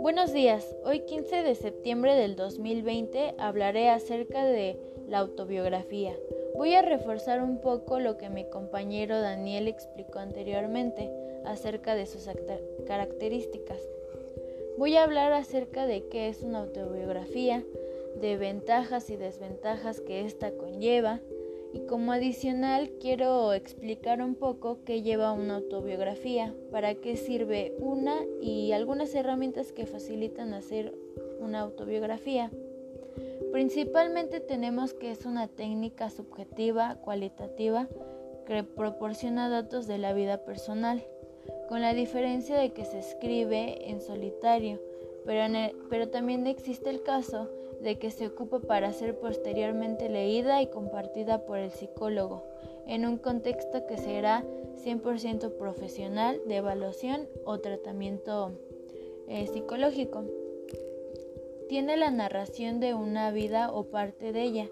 Buenos días, hoy 15 de septiembre del 2020 hablaré acerca de la autobiografía. Voy a reforzar un poco lo que mi compañero Daniel explicó anteriormente acerca de sus características. Voy a hablar acerca de qué es una autobiografía, de ventajas y desventajas que ésta conlleva, y como adicional quiero explicar un poco qué lleva una autobiografía, para qué sirve una y algunas herramientas que facilitan hacer una autobiografía. Principalmente tenemos que es una técnica subjetiva, cualitativa, que proporciona datos de la vida personal, con la diferencia de que se escribe en solitario, pero, pero también existe el caso de que se ocupa para ser posteriormente leída y compartida por el psicólogo, en un contexto que será 100% profesional de evaluación o tratamiento eh, psicológico. Tiene la narración de una vida o parte de ella,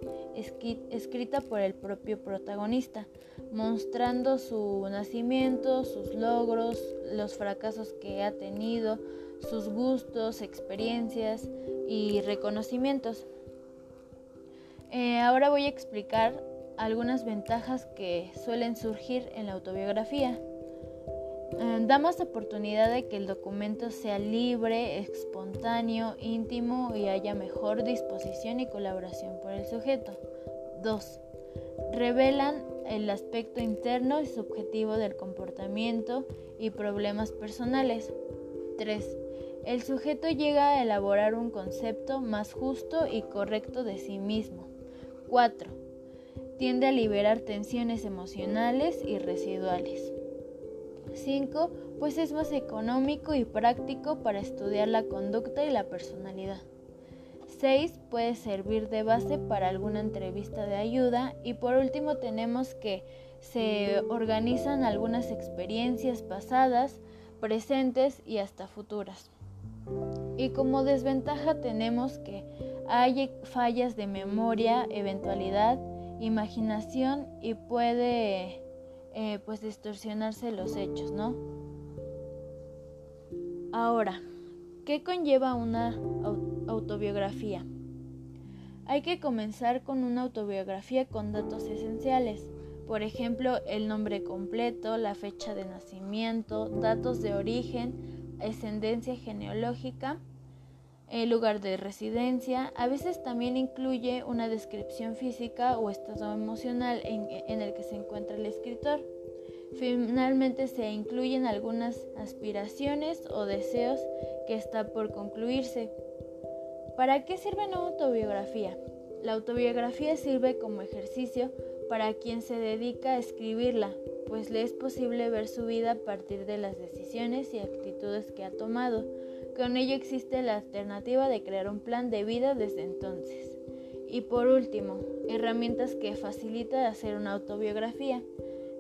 escrita por el propio protagonista, mostrando su nacimiento, sus logros, los fracasos que ha tenido, sus gustos, experiencias y reconocimientos. Eh, ahora voy a explicar algunas ventajas que suelen surgir en la autobiografía. Eh, da más oportunidad de que el documento sea libre, espontáneo, íntimo y haya mejor disposición y colaboración por el sujeto. 2. Revelan el aspecto interno y subjetivo del comportamiento y problemas personales. 3. El sujeto llega a elaborar un concepto más justo y correcto de sí mismo. 4. Tiende a liberar tensiones emocionales y residuales. 5. Pues es más económico y práctico para estudiar la conducta y la personalidad. 6. Puede servir de base para alguna entrevista de ayuda. Y por último tenemos que se organizan algunas experiencias pasadas, presentes y hasta futuras. Y como desventaja tenemos que hay fallas de memoria, eventualidad, imaginación y puede eh, pues distorsionarse los hechos, ¿no? Ahora, ¿qué conlleva una autobiografía? Hay que comenzar con una autobiografía con datos esenciales, por ejemplo, el nombre completo, la fecha de nacimiento, datos de origen, ascendencia genealógica, el lugar de residencia, a veces también incluye una descripción física o estado emocional en, el que se encuentra el escritor. Finalmente se incluyen algunas aspiraciones o deseos que está por concluirse. ¿Para qué sirve una autobiografía? La autobiografía sirve como ejercicio para quien se dedica a escribirla, pues le es posible ver su vida a partir de las decisiones y actitudes que ha tomado. Con ello existe la alternativa de crear un plan de vida desde entonces. Y por último, herramientas que facilitan hacer una autobiografía.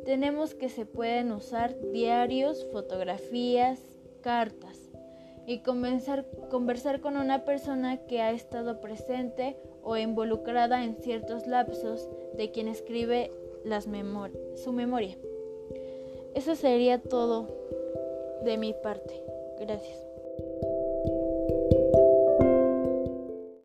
Tenemos que se pueden usar diarios, fotografías, cartas y conversar, conversar con una persona que ha estado presente o involucrada en ciertos lapsos de quien escribe las su memoria. Eso sería todo de mi parte. Gracias.